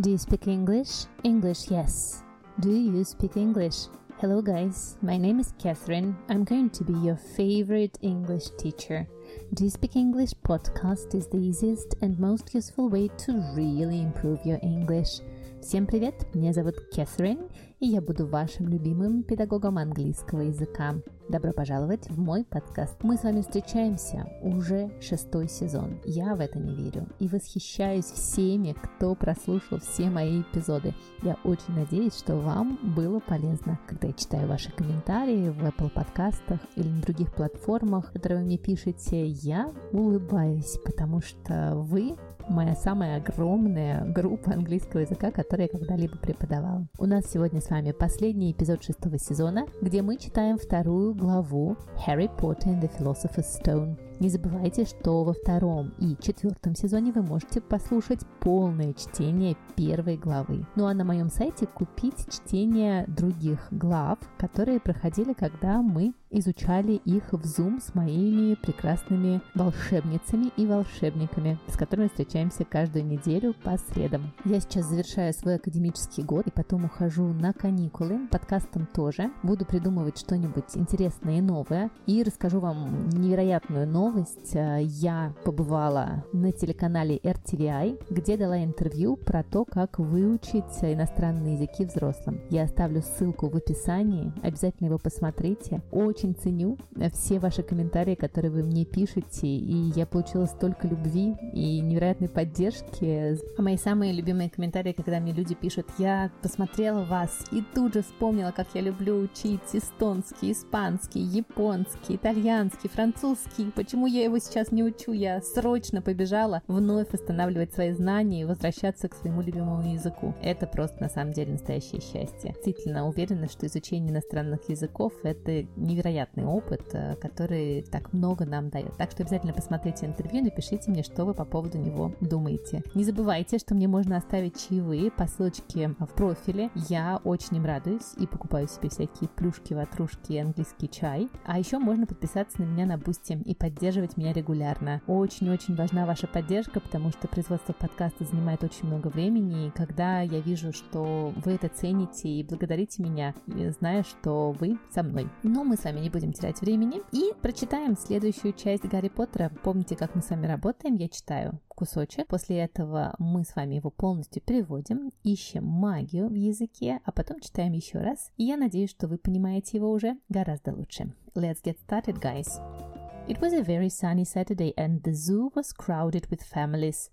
Do you speak English? English, yes. Do you speak English? Hello, guys. My name is Catherine. I'm going to be your favorite English teacher. Do you speak English podcast is the easiest and most useful way to really improve your English. Всем привет! Меня зовут Кэтрин, и я буду вашим любимым педагогом английского языка. Добро пожаловать в мой подкаст. Мы с вами встречаемся уже шестой сезон. Я в это не верю и восхищаюсь всеми, кто прослушал все мои эпизоды. Я очень надеюсь, что вам было полезно. Когда я читаю ваши комментарии в Apple подкастах или на других платформах, которые вы мне пишете, я улыбаюсь, потому что вы моя самая огромная группа английского языка, которую я когда-либо преподавала. У нас сегодня с вами последний эпизод шестого сезона, где мы читаем вторую главу «Harry Potter and the Philosopher's Stone». Не забывайте, что во втором и четвертом сезоне вы можете послушать полное чтение первой главы. Ну а на моем сайте купить чтение других глав, которые проходили, когда мы изучали их в Zoom с моими прекрасными волшебницами и волшебниками, с которыми встречаемся каждую неделю по средам. Я сейчас завершаю свой академический год и потом ухожу на каникулы. Подкастом тоже. Буду придумывать что-нибудь интересное и новое. И расскажу вам невероятную новость новость. Э, я побывала на телеканале RTVI, где дала интервью про то, как выучить иностранные языки взрослым. Я оставлю ссылку в описании, обязательно его посмотрите. Очень ценю все ваши комментарии, которые вы мне пишете, и я получила столько любви и невероятной поддержки. А мои самые любимые комментарии, когда мне люди пишут, я посмотрела вас и тут же вспомнила, как я люблю учить эстонский, испанский, японский, итальянский, французский, почему Почему я его сейчас не учу? Я срочно побежала вновь восстанавливать свои знания и возвращаться к своему любимому языку. Это просто на самом деле настоящее счастье. Действительно уверена, что изучение иностранных языков – это невероятный опыт, э, который так много нам дает. Так что обязательно посмотрите интервью и напишите мне, что вы по поводу него думаете. Не забывайте, что мне можно оставить чаевые по ссылочке в профиле. Я очень им радуюсь и покупаю себе всякие плюшки, ватрушки, английский чай. А еще можно подписаться на меня на Boosty и поддерживать поддерживать меня регулярно. Очень-очень важна ваша поддержка, потому что производство подкаста занимает очень много времени, и когда я вижу, что вы это цените и благодарите меня, зная, что вы со мной. Но мы с вами не будем терять времени и прочитаем следующую часть Гарри Поттера. Помните, как мы с вами работаем? Я читаю кусочек. После этого мы с вами его полностью переводим, ищем магию в языке, а потом читаем еще раз. И я надеюсь, что вы понимаете его уже гораздо лучше. Let's get started, guys! It was a very sunny Saturday and the zoo was crowded with families.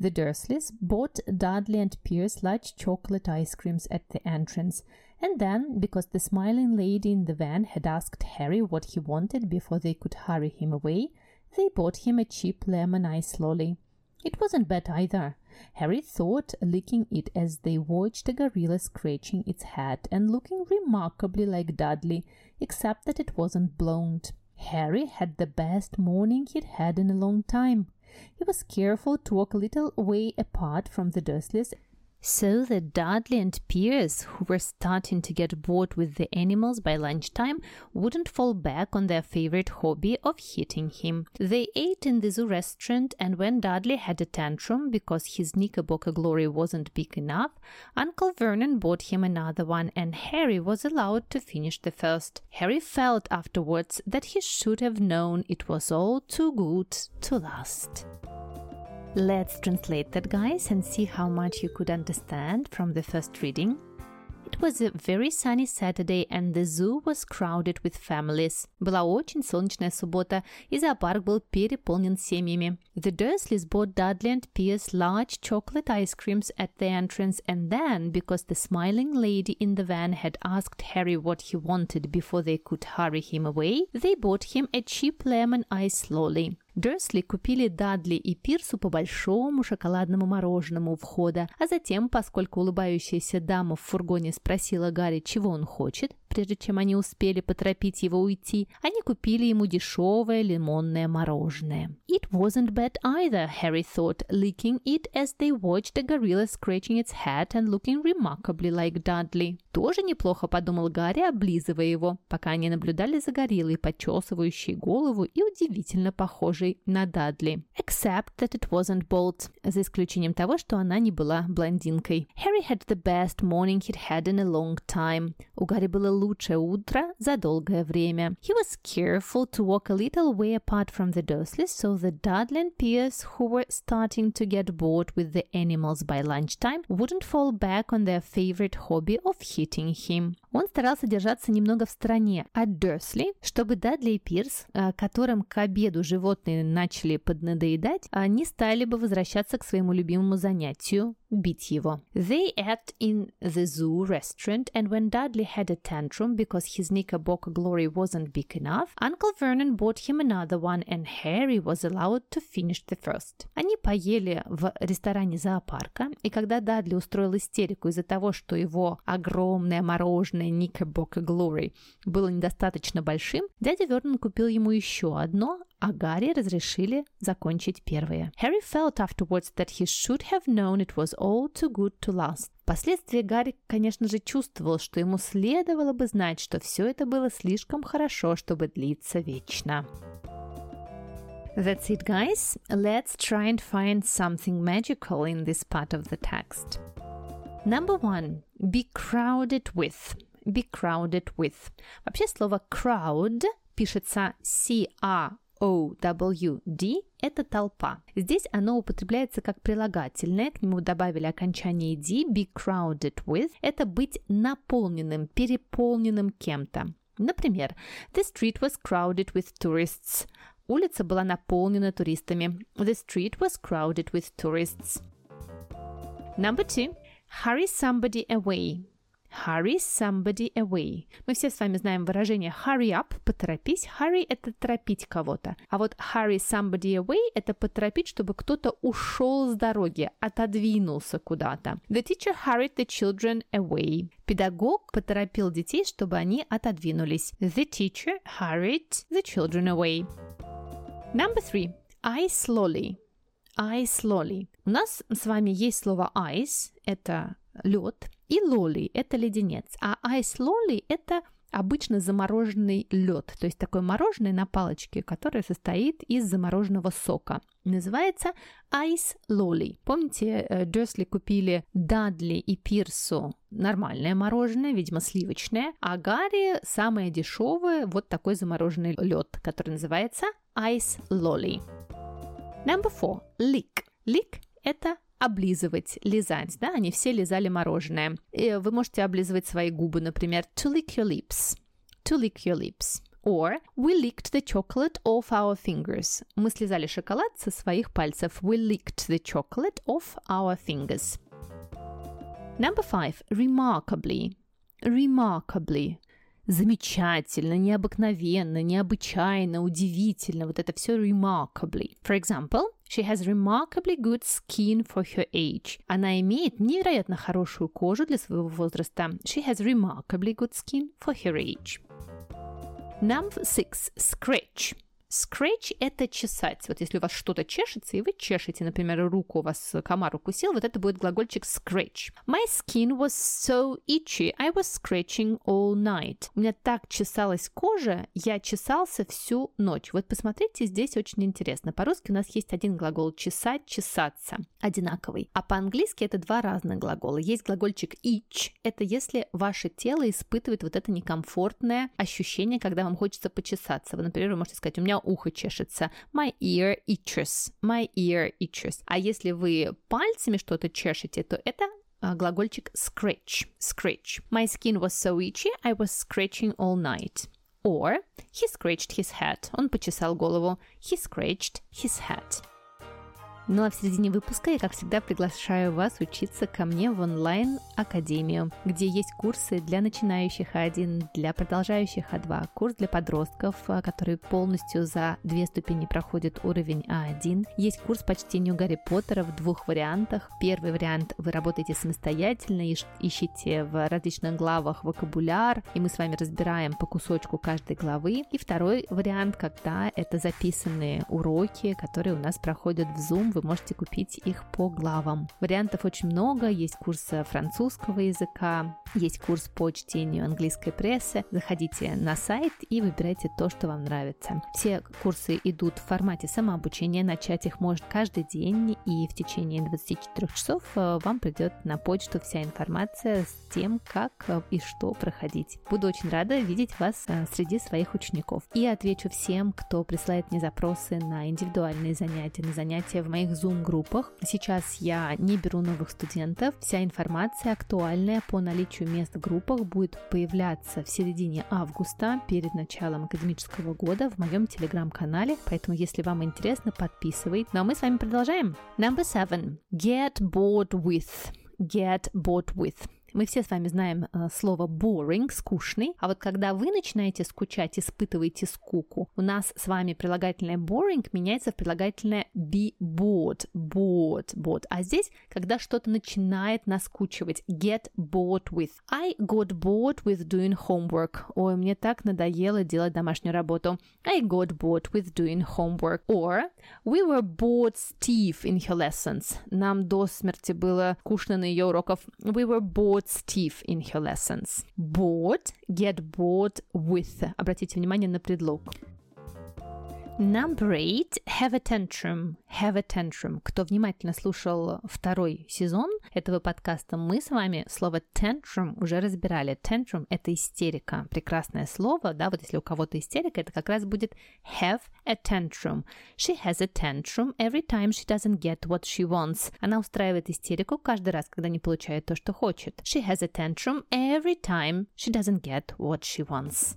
The Dursleys bought Dudley and Pierce large chocolate ice creams at the entrance, and then, because the smiling lady in the van had asked Harry what he wanted before they could hurry him away, they bought him a cheap lemon ice lolly. It wasn't bad either. Harry thought, licking it as they watched a gorilla scratching its head and looking remarkably like Dudley, except that it wasn't blonde. Harry had the best morning he'd had in a long time. He was careful to walk a little way apart from the Dursleys so that Dudley and Pierce, who were starting to get bored with the animals by lunchtime, wouldn't fall back on their favorite hobby of hitting him. They ate in the zoo restaurant, and when Dudley had a tantrum because his Knickerbocker glory wasn't big enough, Uncle Vernon bought him another one, and Harry was allowed to finish the first. Harry felt afterwards that he should have known it was all too good to last. Let's translate that, guys, and see how much you could understand from the first reading. It was a very sunny Saturday, and the zoo was crowded with families. Была очень солнечная суббота, и зоопарк был переполнен семьями. The Dursleys bought Dudley and Pierce large chocolate ice creams at the entrance, and then, because the smiling lady in the van had asked Harry what he wanted before they could hurry him away, they bought him a cheap lemon ice lolly. Дерсли купили Дадли и Пирсу по большому шоколадному мороженому у входа, а затем, поскольку улыбающаяся дама в фургоне спросила Гарри, чего он хочет, прежде чем они успели поторопить его уйти, они купили ему дешевое лимонное мороженое. It wasn't bad either, Harry thought, licking it as they watched the gorilla scratching its head and looking remarkably like Dudley. Тоже неплохо, подумал Гарри, облизывая его, пока они наблюдали за гориллой, почесывающей голову и удивительно похожей на Дадли. Except that it wasn't bold, за исключением того, что она не была блондинкой. Harry had the best morning he'd had in a long time. У Гарри было лучшее утро за долгое время. He was careful to walk a little way apart from the Dursleys so that Dudley and Pierce, who were starting to get bored with the animals by lunchtime, wouldn't fall back on their favorite hobby of hitting him. Он старался держаться немного в стороне от Дерсли, чтобы Дадли и Пирс, которым к обеду животные начали поднадоедать, не стали бы возвращаться к своему любимому занятию – бить его. They ate in the zoo restaurant, and when Dudley had a tantrum because his knickerbocker glory wasn't big enough, Uncle Vernon bought him another one, and Harry was allowed to finish the first. Они поели в ресторане зоопарка, и когда Дадли устроил истерику из-за того, что его огромное мороженое Knickerbocker Glory было недостаточно большим, дядя Вернон купил ему еще одно, а Гарри разрешили закончить первое. Harry felt afterwards that he should have known it was all too good to last. Впоследствии Гарри, конечно же, чувствовал, что ему следовало бы знать, что все это было слишком хорошо, чтобы длиться вечно. That's it, guys. Let's try and find something magical in this part of the text. Number one, be crowded with. Be crowded with. Вообще слово crowd пишется C-A O-W-D – это толпа. Здесь оно употребляется как прилагательное, к нему добавили окончание D, be crowded with – это быть наполненным, переполненным кем-то. Например, the street was crowded with tourists. Улица была наполнена туристами. The street was crowded with tourists. Number two. Hurry somebody away. Hurry somebody away. Мы все с вами знаем выражение hurry up, поторопись. Hurry – это торопить кого-то. А вот hurry somebody away – это поторопить, чтобы кто-то ушел с дороги, отодвинулся куда-то. The teacher hurried the children away. Педагог поторопил детей, чтобы они отодвинулись. The teacher hurried the children away. Number three. I slowly. I slowly. У нас с вами есть слово ice – это лед, и лоли – это леденец, а ice лоли – это обычно замороженный лед, то есть такое мороженое на палочке, которое состоит из замороженного сока. Называется Ice Lolly. Помните, Дерсли купили Дадли и Пирсу нормальное мороженое, видимо, сливочное, а Гарри самое дешевое, вот такой замороженный лед, который называется Ice Lolly. Number four. Lick. Lick – это облизывать, лизать, да, они все лизали мороженое. И вы можете облизывать свои губы, например, to lick your lips, to lick your lips. Or we licked the chocolate off our fingers. Мы слезали шоколад со своих пальцев. We licked the chocolate off our fingers. Number five. Remarkably. Remarkably. Замечательно, необыкновенно, необычайно, удивительно. Вот это все remarkably. For example, She has remarkably good skin for her age. Она имеет невероятно хорошую кожу для своего возраста. She has remarkably good skin for her age. Number six. Scratch. Scratch – это чесать. Вот если у вас что-то чешется, и вы чешете, например, руку, у вас комар укусил, вот это будет глагольчик scratch. My skin was so itchy, I was scratching all night. У меня так чесалась кожа, я чесался всю ночь. Вот посмотрите, здесь очень интересно. По-русски у нас есть один глагол чесать, чесаться, одинаковый. А по-английски это два разных глагола. Есть глагольчик itch, это если ваше тело испытывает вот это некомфортное ощущение, когда вам хочется почесаться. Вы, например, вы можете сказать, у меня ухо чешется. My ear itches. My ear itches. А если вы пальцами что-то чешете, то это глагольчик scratch. Scratch. My skin was so itchy, I was scratching all night. Or he scratched his head. Он почесал голову. He scratched his head. Ну а в середине выпуска я, как всегда, приглашаю вас учиться ко мне в онлайн-академию, где есть курсы для начинающих А1, для продолжающих А2, курс для подростков, а, который полностью за две ступени проходит уровень А1. Есть курс по чтению Гарри Поттера в двух вариантах. Первый вариант вы работаете самостоятельно, ищите в различных главах вокабуляр, и мы с вами разбираем по кусочку каждой главы. И второй вариант, когда это записанные уроки, которые у нас проходят в Zoom, можете купить их по главам. Вариантов очень много, есть курс французского языка, есть курс по чтению английской прессы. Заходите на сайт и выбирайте то, что вам нравится. Все курсы идут в формате самообучения, начать их можно каждый день, и в течение 24 часов э, вам придет на почту вся информация с тем, как э, и что проходить. Буду очень рада видеть вас э, среди своих учеников. И отвечу всем, кто присылает мне запросы на индивидуальные занятия, на занятия в моих Zoom-группах. Сейчас я не беру новых студентов. Вся информация актуальная по наличию мест в группах будет появляться в середине августа перед началом академического года в моем телеграм-канале. Поэтому, если вам интересно, подписывайтесь. Ну а мы с вами продолжаем. Number seven. Get bored with. Get bored with. Мы все с вами знаем э, слово boring, скучный, а вот когда вы начинаете скучать, испытываете скуку, у нас с вами прилагательное boring меняется в прилагательное be bored, bored, bored. А здесь, когда что-то начинает наскучивать, get bored with. I got bored with doing homework. Ой, мне так надоело делать домашнюю работу. I got bored with doing homework. Or we were bored stiff in her lessons. Нам до смерти было скучно на ее уроках. We were bored bored stiff in her lessons. Bored, get bored with. Обратите внимание на предлог. Number eight, have a tantrum. Have a tantrum. Кто внимательно слушал второй сезон этого подкаста, мы с вами слово tantrum уже разбирали. Tantrum — это истерика. Прекрасное слово, да, вот если у кого-то истерика, это как раз будет have a tantrum. She has a tantrum every time she doesn't get what she wants. Она устраивает истерику каждый раз, когда не получает то, что хочет. She has a tantrum every time she doesn't get what she wants.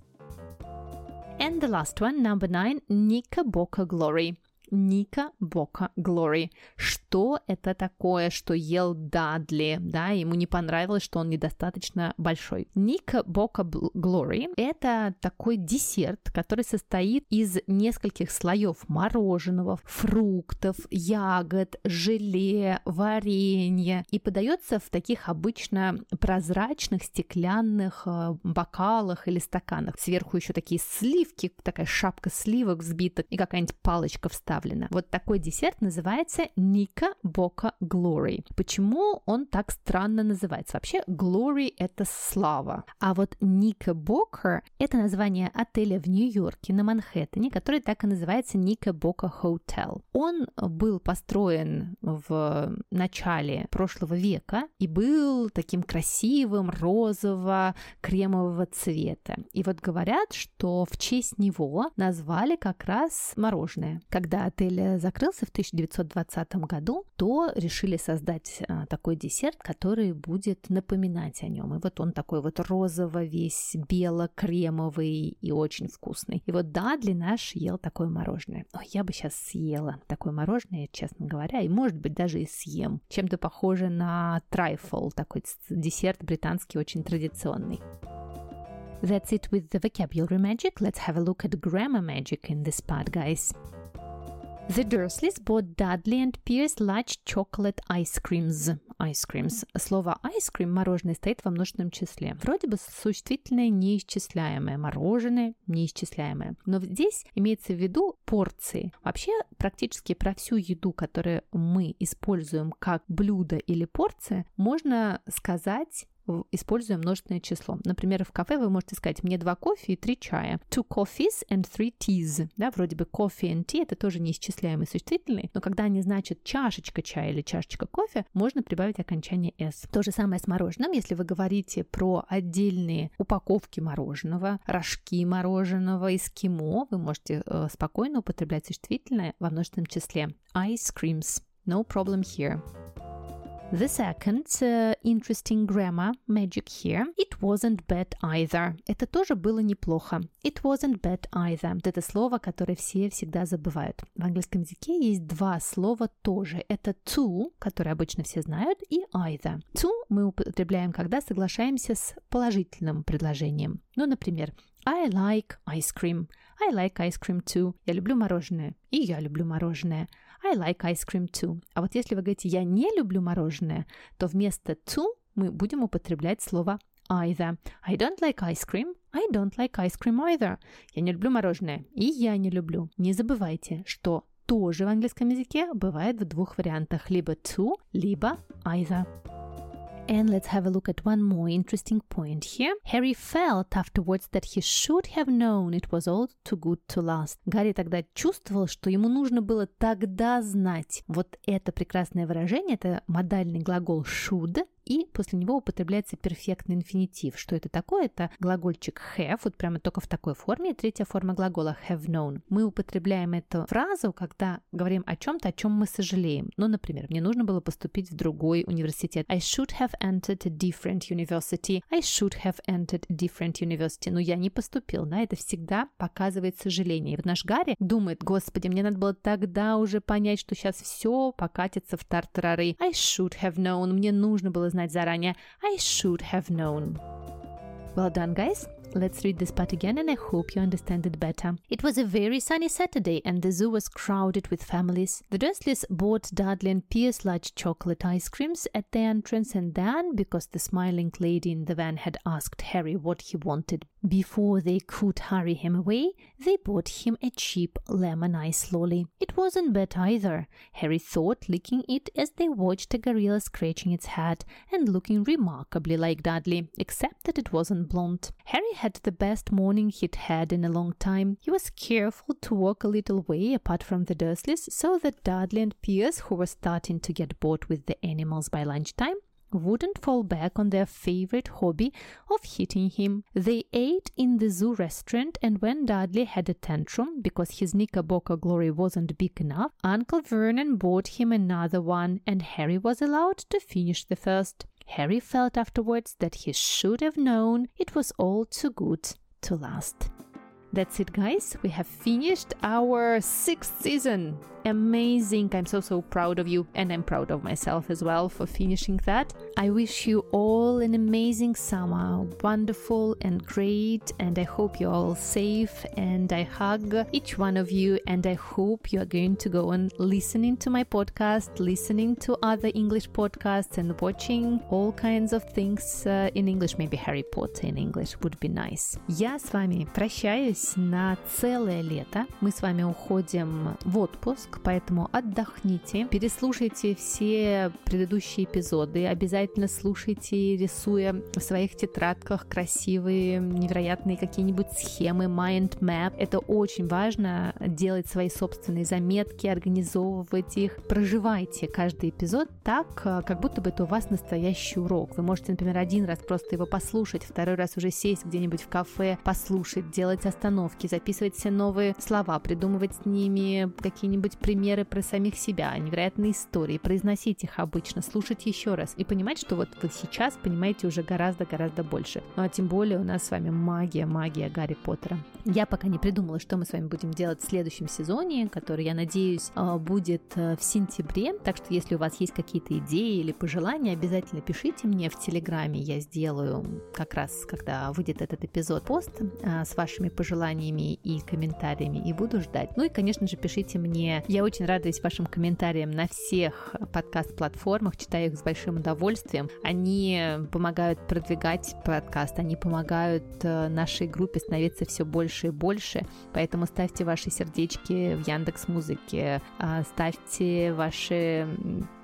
And the last one, number nine, Nika Boca Glory. Ника Бока Глори. Что это такое, что ел Дадли? Да, ему не понравилось, что он недостаточно большой. Ника Бока Глори – это такой десерт, который состоит из нескольких слоев мороженого, фруктов, ягод, желе, варенья и подается в таких обычно прозрачных стеклянных э, бокалах или стаканах. Сверху еще такие сливки, такая шапка сливок взбита и какая-нибудь палочка вставлена добавлено. Вот такой десерт называется Ника Бока Glory. Почему он так странно называется? Вообще, Glory — это слава. А вот Ника Бока — это название отеля в Нью-Йорке на Манхэттене, который так и называется Ника Бока Hotel. Он был построен в начале прошлого века и был таким красивым розово-кремового цвета. И вот говорят, что в честь него назвали как раз мороженое. Когда отель э, закрылся в 1920 году, то решили создать а, такой десерт, который будет напоминать о нем. И вот он такой вот розово весь, бело-кремовый и очень вкусный. И вот Дадли наш ел такое мороженое. Ой, я бы сейчас съела такое мороженое, честно говоря, и может быть даже и съем. Чем-то похоже на трайфл, такой десерт британский очень традиционный. That's it with the vocabulary magic. Let's have a look at grammar magic in this part, guys. The Dursleys bought Dudley and Pierce large chocolate ice creams. Ice creams. Слово ice cream, мороженое, стоит во множественном числе. Вроде бы существительное неисчисляемое, мороженое неисчисляемое. Но здесь имеется в виду порции. Вообще практически про всю еду, которую мы используем как блюдо или порция, можно сказать используя множественное число. Например, в кафе вы можете сказать «мне два кофе и три чая». Two coffees and three teas. Да, вроде бы coffee and tea – это тоже неисчисляемый существительный, но когда они значат чашечка чая или чашечка кофе, можно прибавить окончание s. То же самое с мороженым. Если вы говорите про отдельные упаковки мороженого, рожки мороженого, эскимо, вы можете э, спокойно употреблять существительное во множественном числе. Ice creams. No problem here. The second uh, interesting grammar magic here. It wasn't bad either. Это тоже было неплохо. It wasn't bad either. Это слово, которое все всегда забывают. В английском языке есть два слова тоже. Это to, которое обычно все знают, и either. To мы употребляем, когда соглашаемся с положительным предложением. Ну, например, I like ice cream. I like ice cream too. Я люблю мороженое. И я люблю мороженое. I like ice cream too. А вот если вы говорите «я не люблю мороженое», то вместо to мы будем употреблять слово either. I don't like ice cream. I don't like ice cream either. Я не люблю мороженое. И я не люблю. Не забывайте, что тоже в английском языке бывает в двух вариантах. Либо to, либо either. And let's have a look at one more interesting point here. Harry felt afterwards that he should have known it was all too good to last. Гарри тогда чувствовал, что ему нужно было тогда знать. Вот это прекрасное выражение, это модальный глагол should, и после него употребляется перфектный инфинитив. Что это такое? Это глагольчик have, вот прямо только в такой форме, и третья форма глагола have known. Мы употребляем эту фразу, когда говорим о чем-то, о чем мы сожалеем. Ну, например, мне нужно было поступить в другой университет. I should have entered a different university. I should have entered a different university. Но я не поступил, да, это всегда показывает сожаление. И вот наш Гарри думает, господи, мне надо было тогда уже понять, что сейчас все покатится в тартарары. I should have known. Мне нужно было I should have known. Well done, guys! Let's read this part again and I hope you understand it better. It was a very sunny Saturday and the zoo was crowded with families. The Dursleys bought Dudley and Pierce large chocolate ice creams at the entrance and then, because the smiling lady in the van had asked Harry what he wanted before they could hurry him away, they bought him a cheap lemon ice lolly. It wasn't bad either, Harry thought, licking it as they watched a gorilla scratching its head and looking remarkably like Dudley, except that it wasn't blonde. Harry had the best morning he'd had in a long time. He was careful to walk a little way apart from the Dursleys so that Dudley and Pierce, who were starting to get bored with the animals by lunchtime, wouldn't fall back on their favorite hobby of hitting him. They ate in the zoo restaurant, and when Dudley had a tantrum because his knickerbocker glory wasn't big enough, Uncle Vernon bought him another one, and Harry was allowed to finish the first. Harry felt afterwards that he should have known it was all too good to last. That's it, guys. We have finished our sixth season Amazing. I'm so, so proud of you, and I'm proud of myself as well for finishing that. I wish you all an amazing summer, wonderful and great, and I hope you're all safe. And I hug each one of you, and I hope you are going to go on listening to my podcast, listening to other English podcasts, and watching all kinds of things uh, in English. Maybe Harry Potter in English would be nice. Я с вами прощаюсь на целое лето. Мы с вами уходим в отпуск, поэтому отдохните, переслушайте все предыдущие эпизоды, обязательно слушайте, рисуя в своих тетрадках красивые, невероятные какие-нибудь схемы, mind map. Это очень важно, делать свои собственные заметки, организовывать их. Проживайте каждый эпизод так, как будто бы это у вас настоящий урок. Вы можете, например, один раз просто его послушать, второй раз уже сесть где-нибудь в кафе, послушать, делать остановки, записывать все новые слова, придумывать с ними какие-нибудь примеры про самих себя, невероятные истории, произносить их обычно, слушать еще раз и понимать, что вот вы сейчас понимаете уже гораздо-гораздо больше. Ну а тем более у нас с вами магия, магия Гарри Поттера. Я пока не придумала, что мы с вами будем делать в следующем сезоне, который, я надеюсь, а, будет э, в сентябре. Так что если у вас есть какие-то идеи или пожелания, обязательно пишите мне в Телеграме. Я сделаю как раз, когда выйдет этот эпизод, пост а, с вашими пожеланиями и комментариями и буду ждать. Ну и, конечно же, пишите мне я очень радуюсь вашим комментариям на всех подкаст-платформах, читаю их с большим удовольствием. Они помогают продвигать подкаст, они помогают э, нашей группе становиться все больше и больше. Поэтому ставьте ваши сердечки в Яндекс Музыке, а, ставьте ваши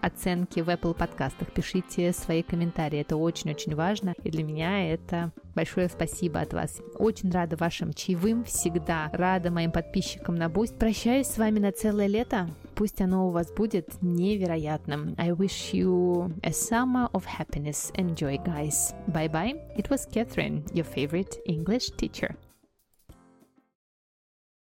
оценки в Apple подкастах, пишите свои комментарии. Это очень-очень важно. И для меня это большое спасибо от вас. Очень рада вашим чаевым, всегда рада моим подписчикам на Бусть. Прощаюсь с вами на целое лето. Пусть оно у вас будет невероятным. I wish you a summer of happiness. Enjoy, guys. Bye bye. It was Catherine, your favorite English teacher.